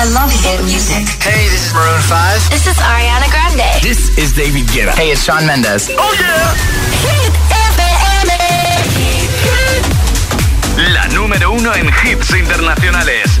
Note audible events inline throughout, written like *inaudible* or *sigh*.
I love hit music. Hey, this is Maroon 5. This is Ariana Grande. This is David Guetta. Hey, it's Sean Mendes. Oh yeah. Hit FM. La número uno en hits internacionales.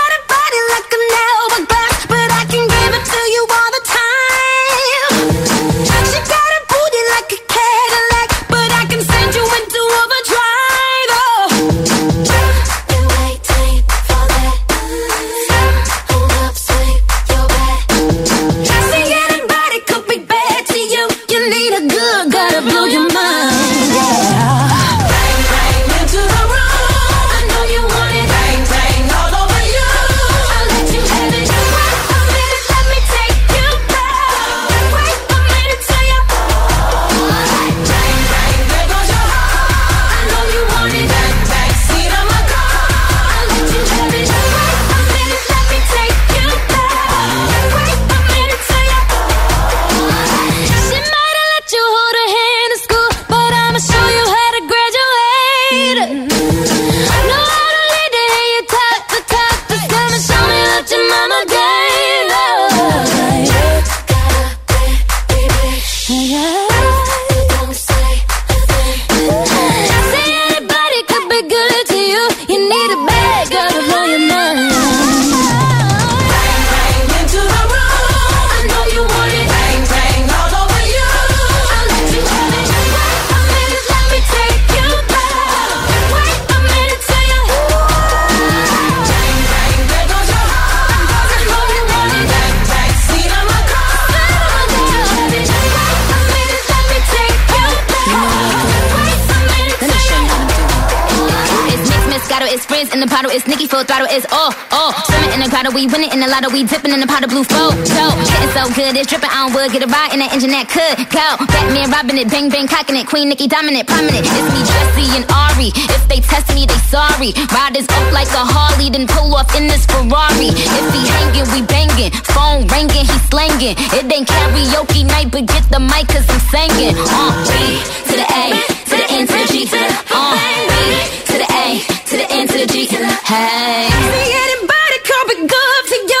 Nicki full the grotto, we winning in the lotto, we dipping in the pot of blue flow. So, getting so good, it's dripping on wood, get a ride in that engine that could go. Batman robbing it, bang bang cocking it, Queen Nicki dominant, prominent. It's me, Jessie and Ari. If they test me, they sorry. Riders up like a Harley, then pull off in this Ferrari. If he hanging, we banging. Phone ringing, he slanging. It ain't karaoke night, but get the mic cause I'm singing. Uh, B to the A, to the N to the G. Uh, B to the A, to the N to the G. Hey. Could be good to you.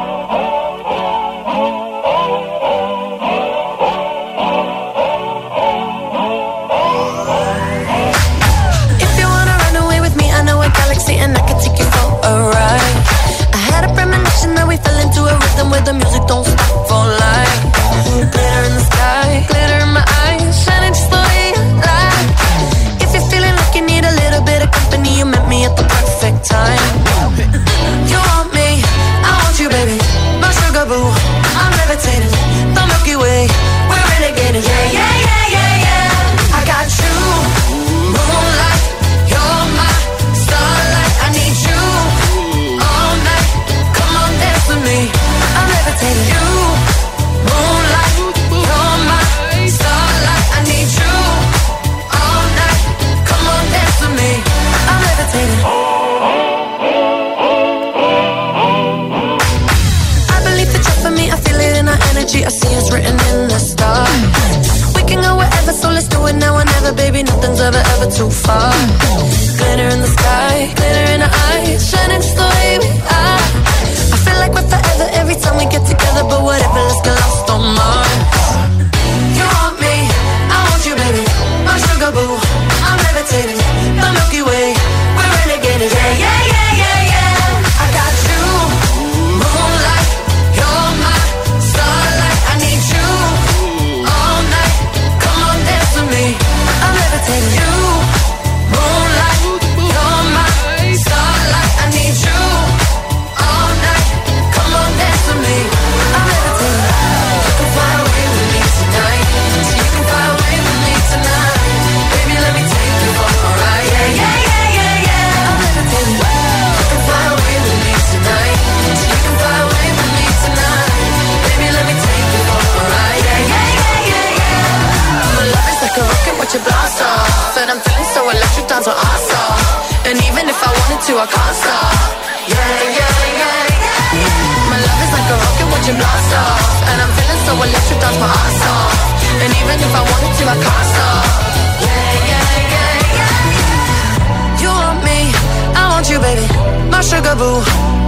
My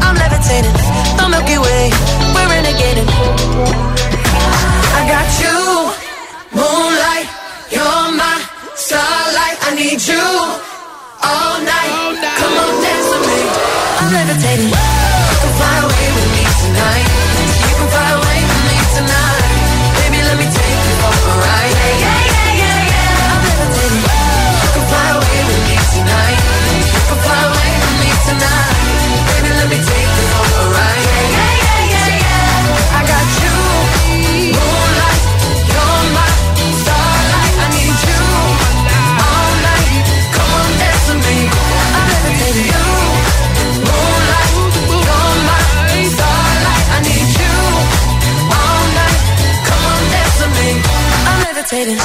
I'm levitating. The Milky Way, we're renegading. I got you, moonlight. You're my starlight. I need you all night. Come on, El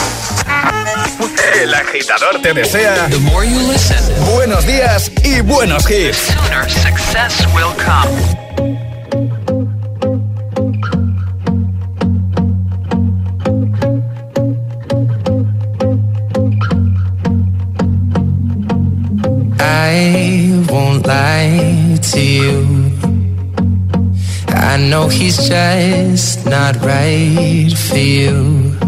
agitador te desea buenos días y buenos hits. Sooner success will come. I won't lie to you. I know he's just not right for you.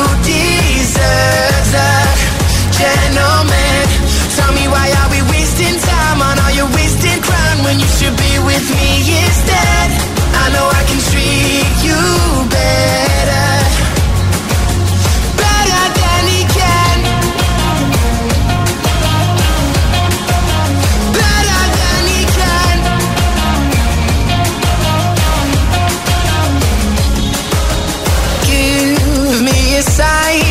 gentleman. Tell me why are we wasting time on all your wasted crown when you should be with me instead? I know I can treat you better. Better than he can. Better than he can. Give me a sign,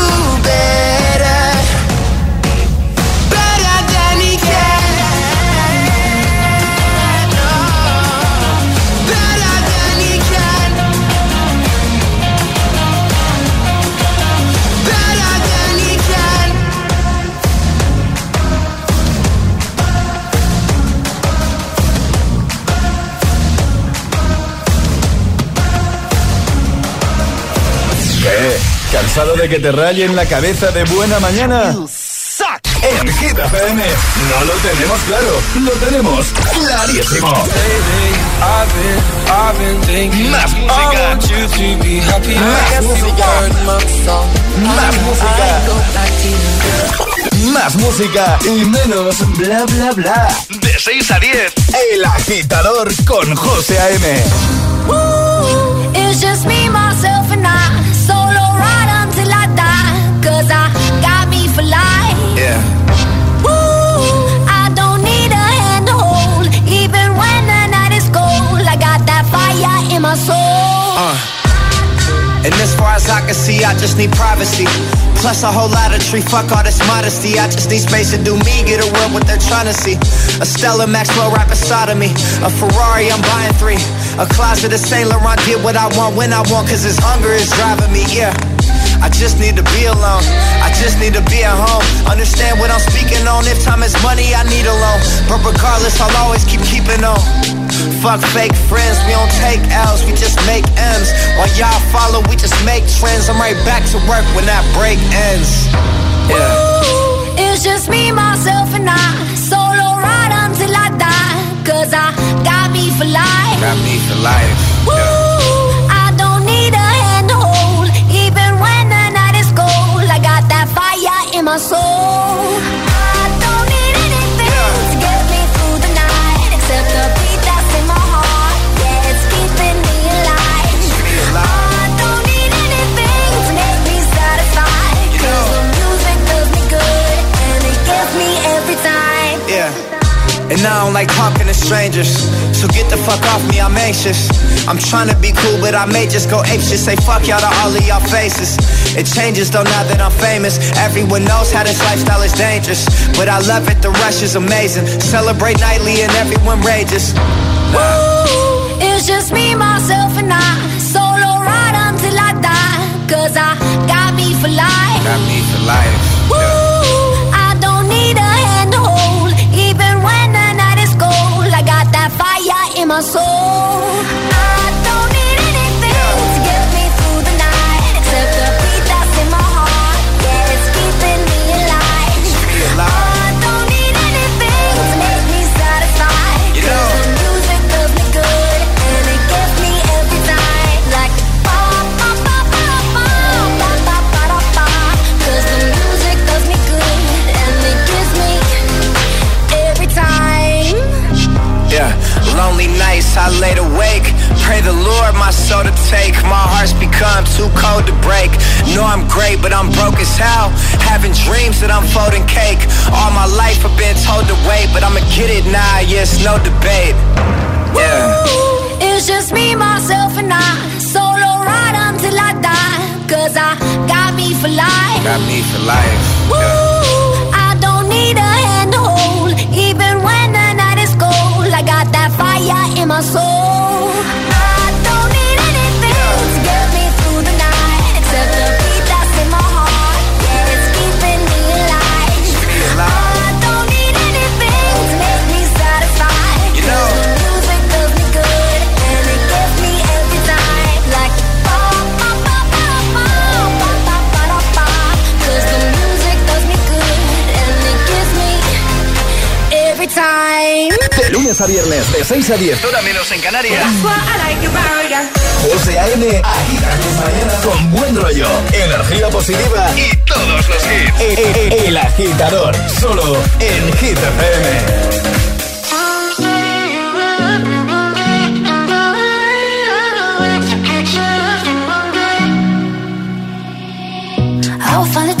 ¿Cansado de que te rayen la cabeza de buena mañana? En Hit FM no lo tenemos claro, lo tenemos clarísimo. Más música. Más música. Más música. Más música y menos bla bla bla. De 6 a 10. El agitador con José A.M. cause I got me for life. Yeah. I don't need a hand to hold, even when the night is cold. I got that fire in my soul. Uh. And as far as I can see, I just need privacy. Plus a whole lot of tree, fuck all this modesty. I just need space to do me, get a world what they're trying to see. A Stella Maxwell right beside of me. A Ferrari, I'm buying three. A closet of Saint Laurent, get what I want when I want, cause this hunger is driving me, yeah. I just need to be alone. I just need to be at home. Understand what I'm speaking on. If time is money, I need a loan. But regardless, I'll always keep keeping on. Fuck fake friends, we don't take L's, we just make M's. While y'all follow, we just make trends. I'm right back to work when that break ends. Yeah. Ooh, it's just me, myself, and I. Solo ride until I die. Cause I got me for life. Got me for life. Ooh, my soul. And I don't like talking to strangers. So get the fuck off me, I'm anxious. I'm trying to be cool, but I may just go ape shit. Say fuck y'all to all of y'all faces. It changes though now that I'm famous. Everyone knows how this lifestyle is dangerous. But I love it, the rush is amazing. Celebrate nightly and everyone rages. It's just me, myself, and I. Solo ride until I die. Cause I got me for life. Got me for life. My soul. Nights I laid awake. Pray the Lord my soul to take. My heart's become too cold to break. Know I'm great, but I'm broke as hell. Having dreams that I'm folding cake. All my life I've been told to wait, but I'ma get it now. Yeah, it's no debate. Yeah. Ooh, it's just me, myself, and I. Solo ride until I die. Cause I got me for life. Got me for life. Ooh, I don't need a fire in my soul. Lunes a viernes, de 6 a 10. Hora menos en Canarias. José A.M. Agita tus mañanas con buen rollo, energía positiva Y todos los hits. e- e- e- El agitador, solo en Hit FM. I will find the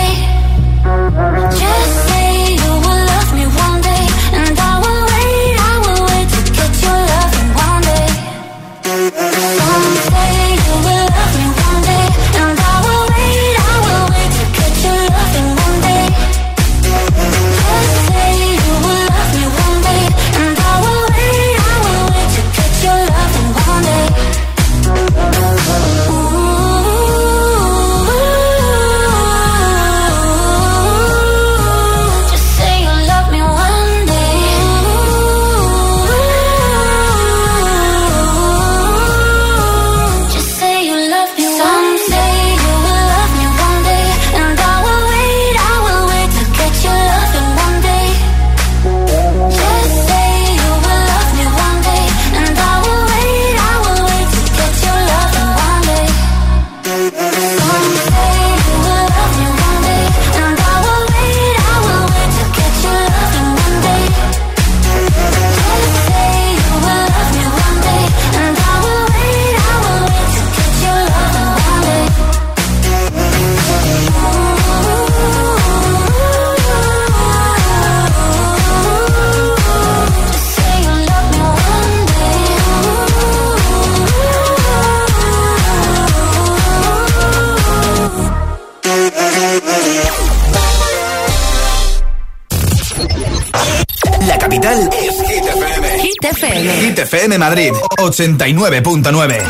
FM Madrid 89.9.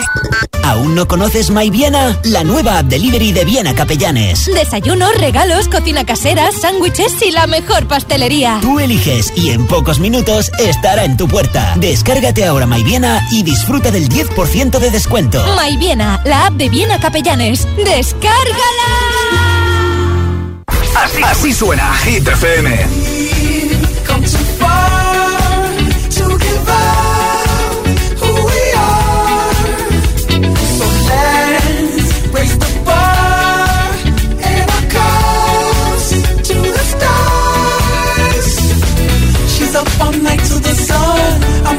¿Aún no conoces My Viena? La nueva app delivery de Viena Capellanes. Desayunos, regalos, cocina casera, sándwiches y la mejor pastelería. Tú eliges y en pocos minutos estará en tu puerta. Descárgate ahora My Viena y disfruta del 10% de descuento. My Viena, la app de Viena Capellanes. ¡Descárgala! Así, así suena Hit FM.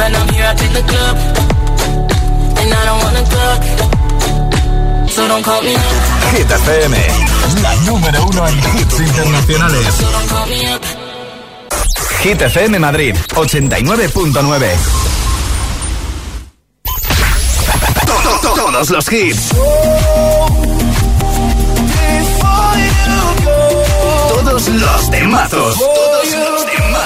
and I'm here, take the club. Hit FM, la número uno en hits internacionales. So. Hit FM Madrid, 89.9. Todos los hits. Todos los temazos. Todos los temazos.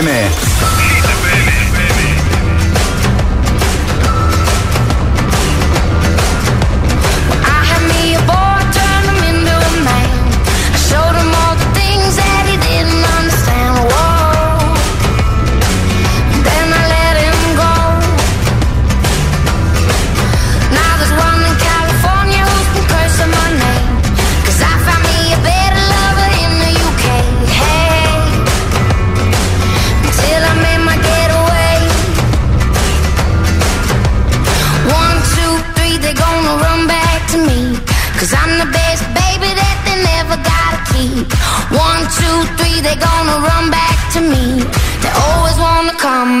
FM.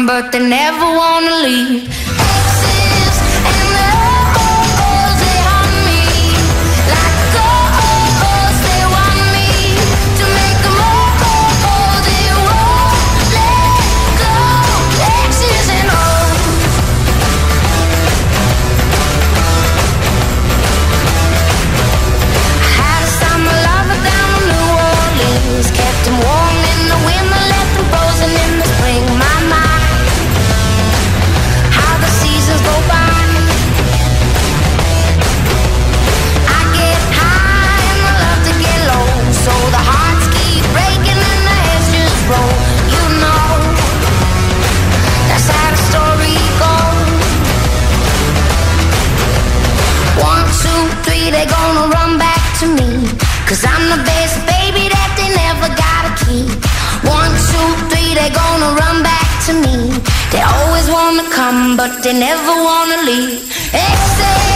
but they never wanna leave. they never wanna leave. Hey,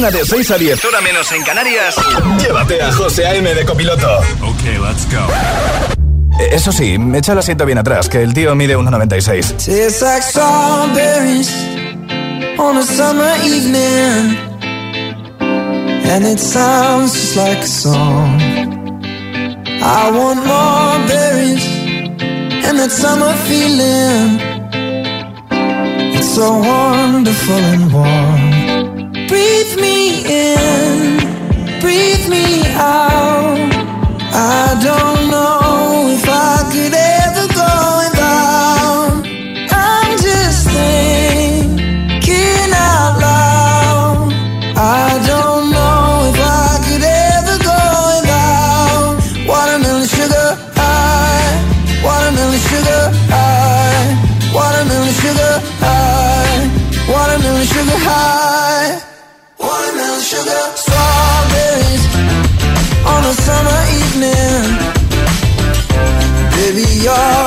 mañana de 6 a 10, hora menos en Canarias, llévate a José A.M. de copiloto. Ok, let's go. Eh, eso sí, echa el asiento bien atrás, que el tío mide 1,96. Tastes like strawberries on a summer evening. And it sounds just like a song. I want more berries and that summer feeling. It's so wonderful and warm. Breathe me in, breathe me out. I don't know if I could ever. be your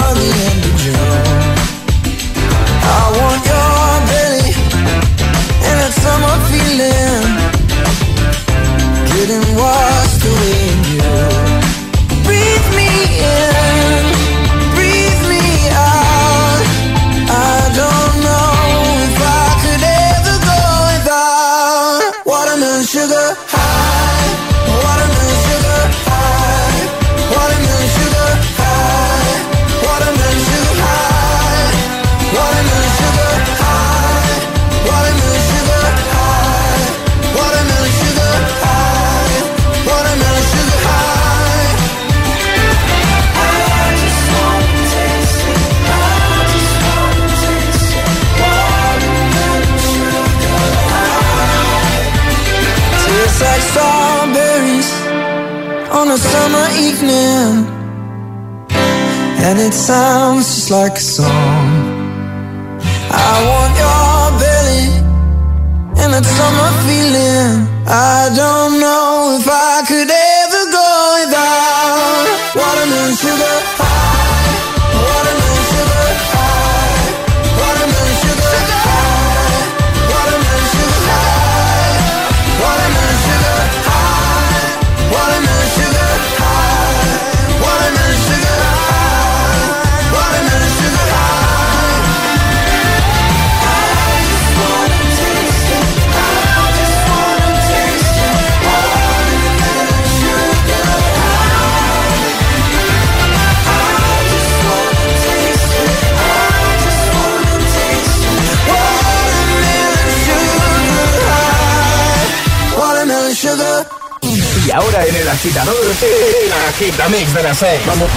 Y ahora en el agitador, el agitamix de las 6. Vamos.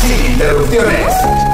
Sin interrupciones.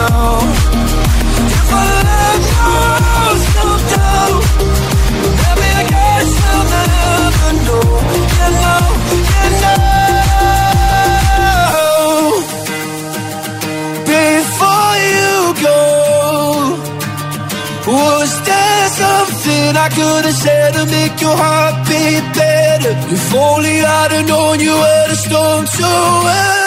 If I I guess I'll never know. You know, you know. Before you go, was there something I could have said to make your heart beat better? If only I'd have known you were the storm to weather.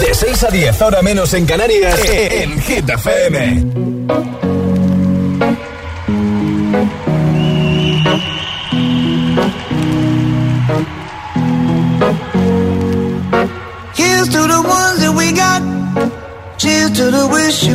De 6 a 10, ahora menos en Canarias, en Hit.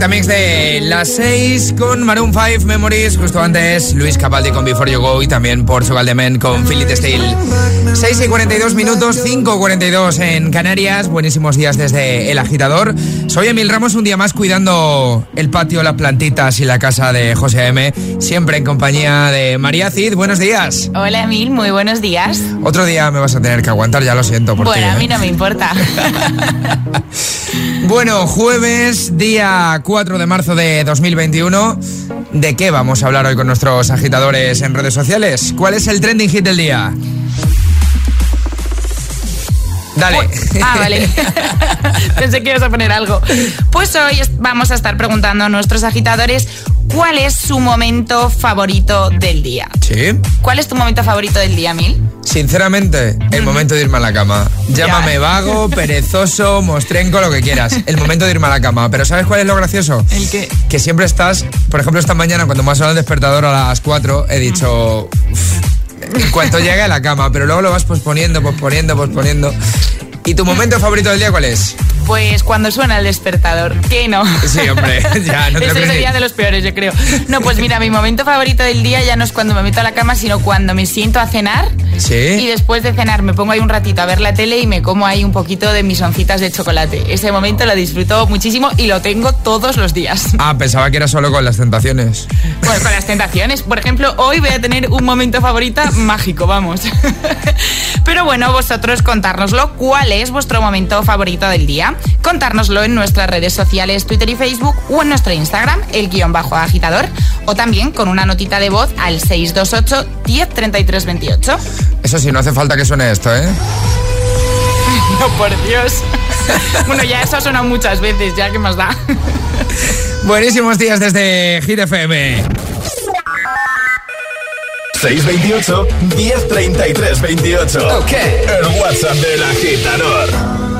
Agitamix de las 6 con Maroon 5 Memories. Justo antes, Luis Capaldi con Before You Go y también Portugal de Men con Philip Steel. 6 y 42 minutos, 5 42 en Canarias. Buenísimos días desde El Agitador. Soy Emil Ramos, un día más cuidando el patio, las plantitas y la casa de José M. Siempre en compañía de María Cid. Buenos días. Hola Emil, muy buenos días. Otro día me vas a tener que aguantar, ya lo siento por bueno, ti. a ¿eh? mí no me importa. *laughs* Bueno, jueves, día 4 de marzo de 2021. ¿De qué vamos a hablar hoy con nuestros agitadores en redes sociales? ¿Cuál es el trending hit del día? Dale. Ah, vale. *laughs* Pensé que ibas a poner algo. Pues hoy vamos a estar preguntando a nuestros agitadores cuál es su momento favorito del día. Sí. ¿Cuál es tu momento favorito del día, Mil? Sinceramente, el momento de irme a la cama. Llámame vago, *laughs* perezoso, mostrenco, lo que quieras. El momento de irme a la cama. Pero ¿sabes cuál es lo gracioso? ¿El qué? Que siempre estás, por ejemplo, esta mañana cuando me ha sonado el despertador a las 4, he dicho, "Uf, en cuanto llegue a la cama, pero luego lo vas posponiendo, posponiendo, posponiendo. ¿Y tu momento favorito del día cuál es? Pues cuando suena el despertador. ¿Qué no? Sí, hombre, *laughs* ya, no te Ese sería de los peores, yo creo. No, pues mira, mi momento favorito del día ya no es cuando me meto a la cama, sino cuando me siento a cenar. Y Sí. después de cenar me pongo ahí un ratito a ver la tele y me como ahí un poquito de mis oncitas de chocolate. Ese momento lo disfruto muchísimo y lo tengo todos los días. Ah, pensaba que era solo con las tentaciones. Pues con las tentaciones. Por ejemplo, hoy voy a tener un momento favorito mágico, vamos. *laughs* Pero bueno, vosotros contárnoslo. ¿Cuál es vuestro momento favorito del día? Contárnoslo en nuestras redes sociales, Twitter y Facebook o en nuestro Instagram, el guion bajo agitador. O también con una notita de voz al 628 10 33 28. Eso sí, no hace falta que suene esto, ¿eh? *laughs* No, por Dios. *laughs* Bueno, ya eso ha sonado muchas veces, ya que más da. *laughs* Buenísimos días desde Hit FM. 628 1033 28. Ok. El WhatsApp del agitador.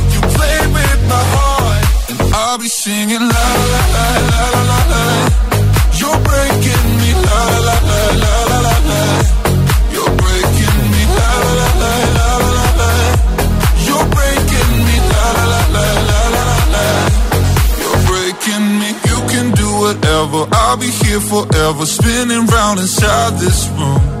I'll be singing la la la la la la. You're breaking me la la la la la la la. You're breaking me la la la la la la. You're breaking me la la la la la la la. You're breaking me. You can do whatever. I'll be here forever, spinning round inside this room.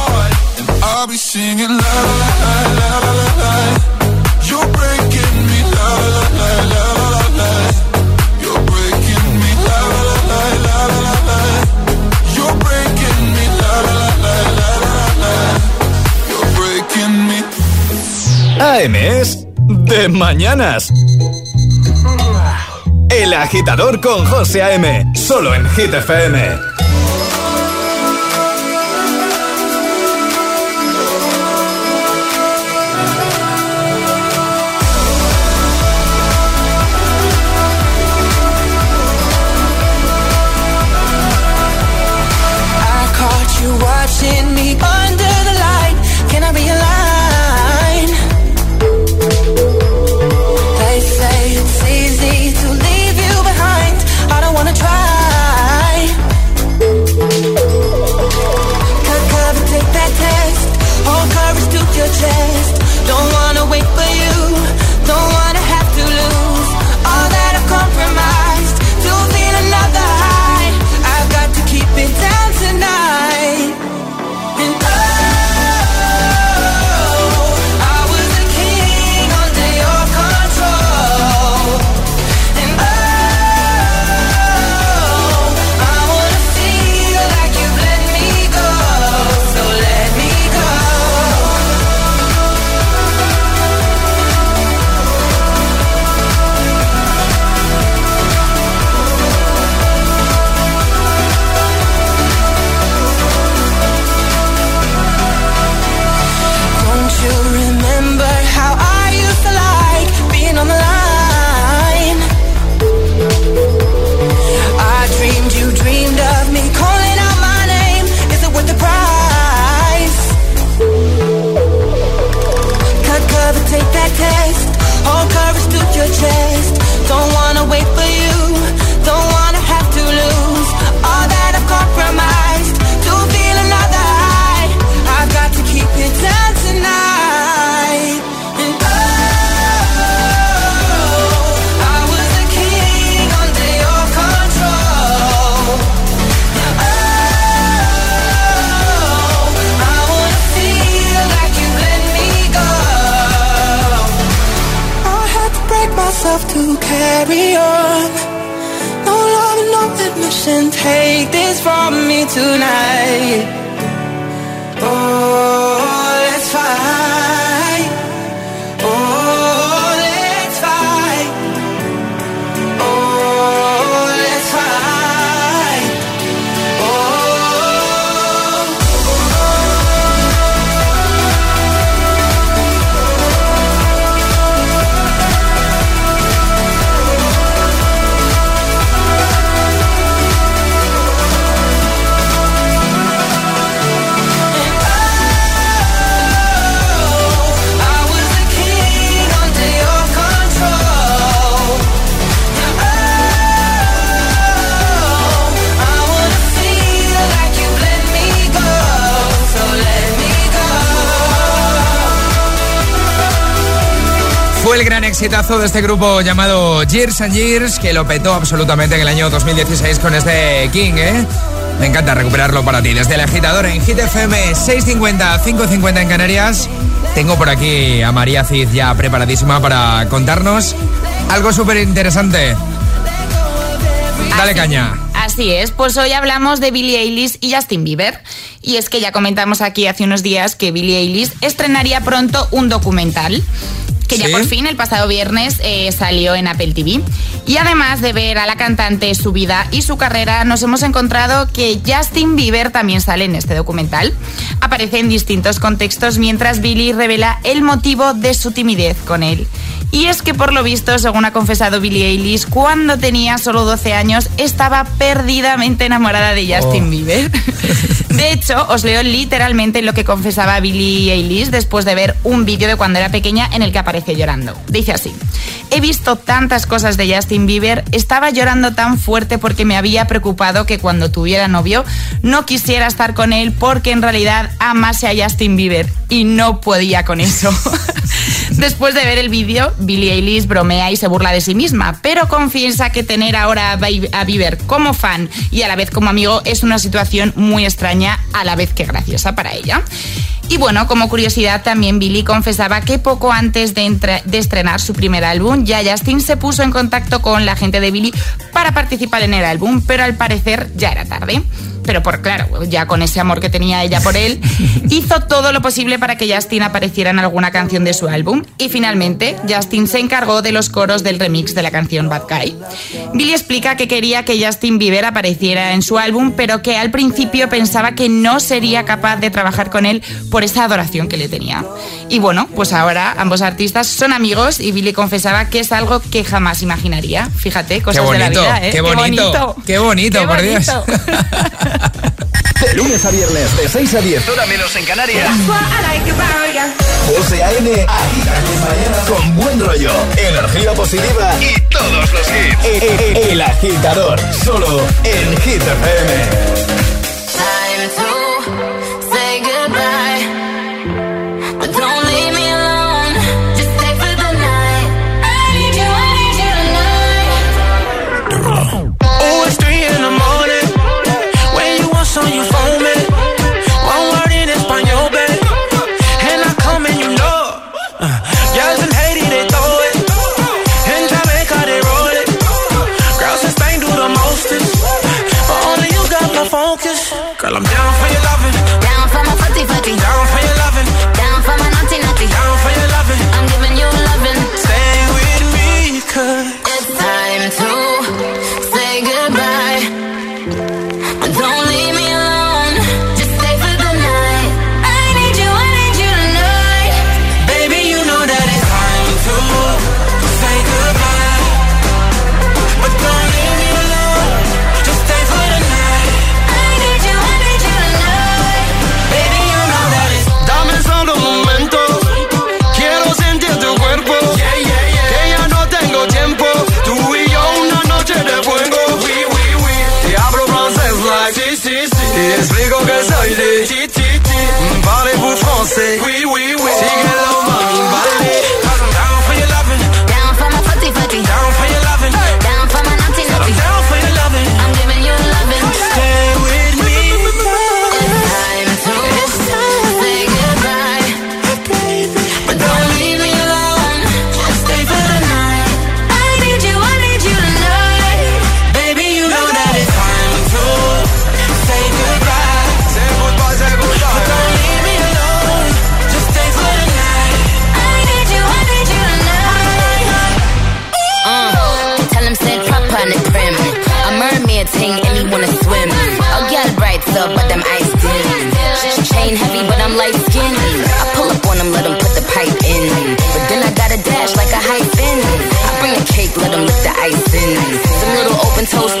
I'll be la la la la la la la. La la de mañanas. El agitador con José A.M. Solo en Hit FM. Exitazo de este grupo llamado Years and Years que lo petó absolutamente en el año 2016 con este King, ¿eh? Me encanta recuperarlo para ti. Desde el agitador en Hit FM 650, 550 en Canarias. Tengo por aquí a María Cid ya preparadísima para contarnos algo súper interesante. Dale caña. Así es, pues hoy hablamos de Billie Eilish y Justin Bieber. Y es que ya comentamos aquí hace unos días que Billie Eilish estrenaría pronto un documental que ya ¿Sí? por fin el pasado viernes eh, salió en Apple TV. Y además de ver a la cantante, su vida y su carrera, nos hemos encontrado que Justin Bieber también sale en este documental. Aparece en distintos contextos mientras Billie revela el motivo de su timidez con él. Y es que por lo visto, según ha confesado Billie Eilish, cuando tenía solo 12 años estaba perdidamente enamorada de Justin Oh. Bieber. *laughs* De hecho, os leo literalmente lo que confesaba Billie Eilish después de ver un vídeo de cuando era pequeña en el que aparece llorando. Dice así: He visto tantas cosas de Justin Bieber, estaba llorando tan fuerte porque me había preocupado que cuando tuviera novio no quisiera estar con él porque en realidad amase a Justin Bieber y no podía con eso. *laughs* Después de ver el vídeo, Billie Eilish bromea y se burla de sí misma, pero confiesa que tener ahora a Bi- a Bieber como fan y a la vez como amigo es una situación muy extraña, a la vez que graciosa para ella. Y bueno, como curiosidad, también Billie confesaba que poco antes de, de estrenar su primer álbum, ya Justin se puso en contacto con la gente de Billie para participar en el álbum, pero al parecer ya era tarde. Pero por claro, ya con ese amor que tenía ella por él, *laughs* hizo todo lo posible para que Justin apareciera en alguna canción de su álbum. Y finalmente, Justin se encargó de los coros del remix de la canción Bad Guy. Billie explica que quería que Justin Bieber apareciera en su álbum, pero que al principio pensaba que no sería capaz de trabajar con él por esa adoración que le tenía. Y bueno, pues ahora ambos artistas son amigos y Billie confesaba que es algo que jamás imaginaría. Fíjate, cosas qué de la bonito, vida, ¿eh? qué bonito, qué bonito, Qué por Dios. *laughs* De lunes a viernes, de 6 a 10. Hora menos en Canarias. José A.M. Agita tus mañanas con buen rollo, energía positiva y Todos los hits. e- e- El Agitador, solo en Hit FM. Focus. Girl, I'm down for your loving. Little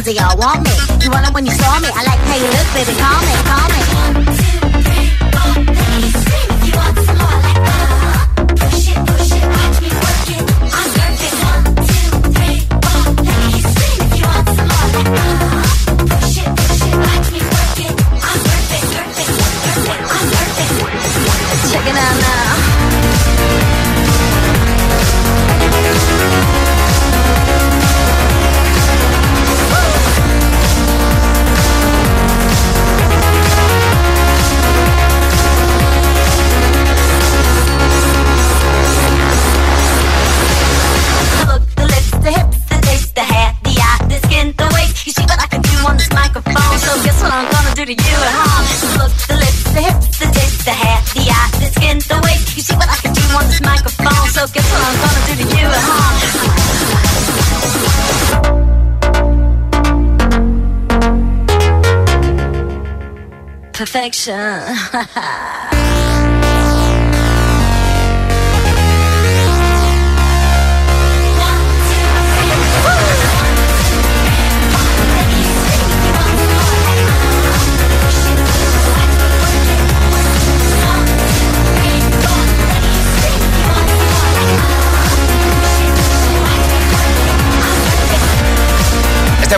Cause they all want me. You want it when you saw me. I like how you look, baby. Call me.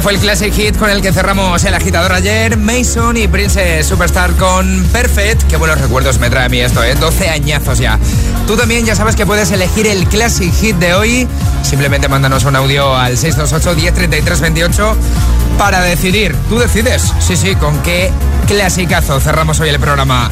Fue el Classic Hit con el que cerramos el agitador ayer. Mason y Princess Superstar con Perfect. Qué buenos recuerdos me trae a mí esto, ¿eh? 12 añazos ya. Tú también ya sabes que puedes elegir el Classic Hit de hoy. Simplemente mándanos un audio al 628 1033 28 para decidir. Tú decides, sí, sí, con qué clasicazo cerramos hoy el programa.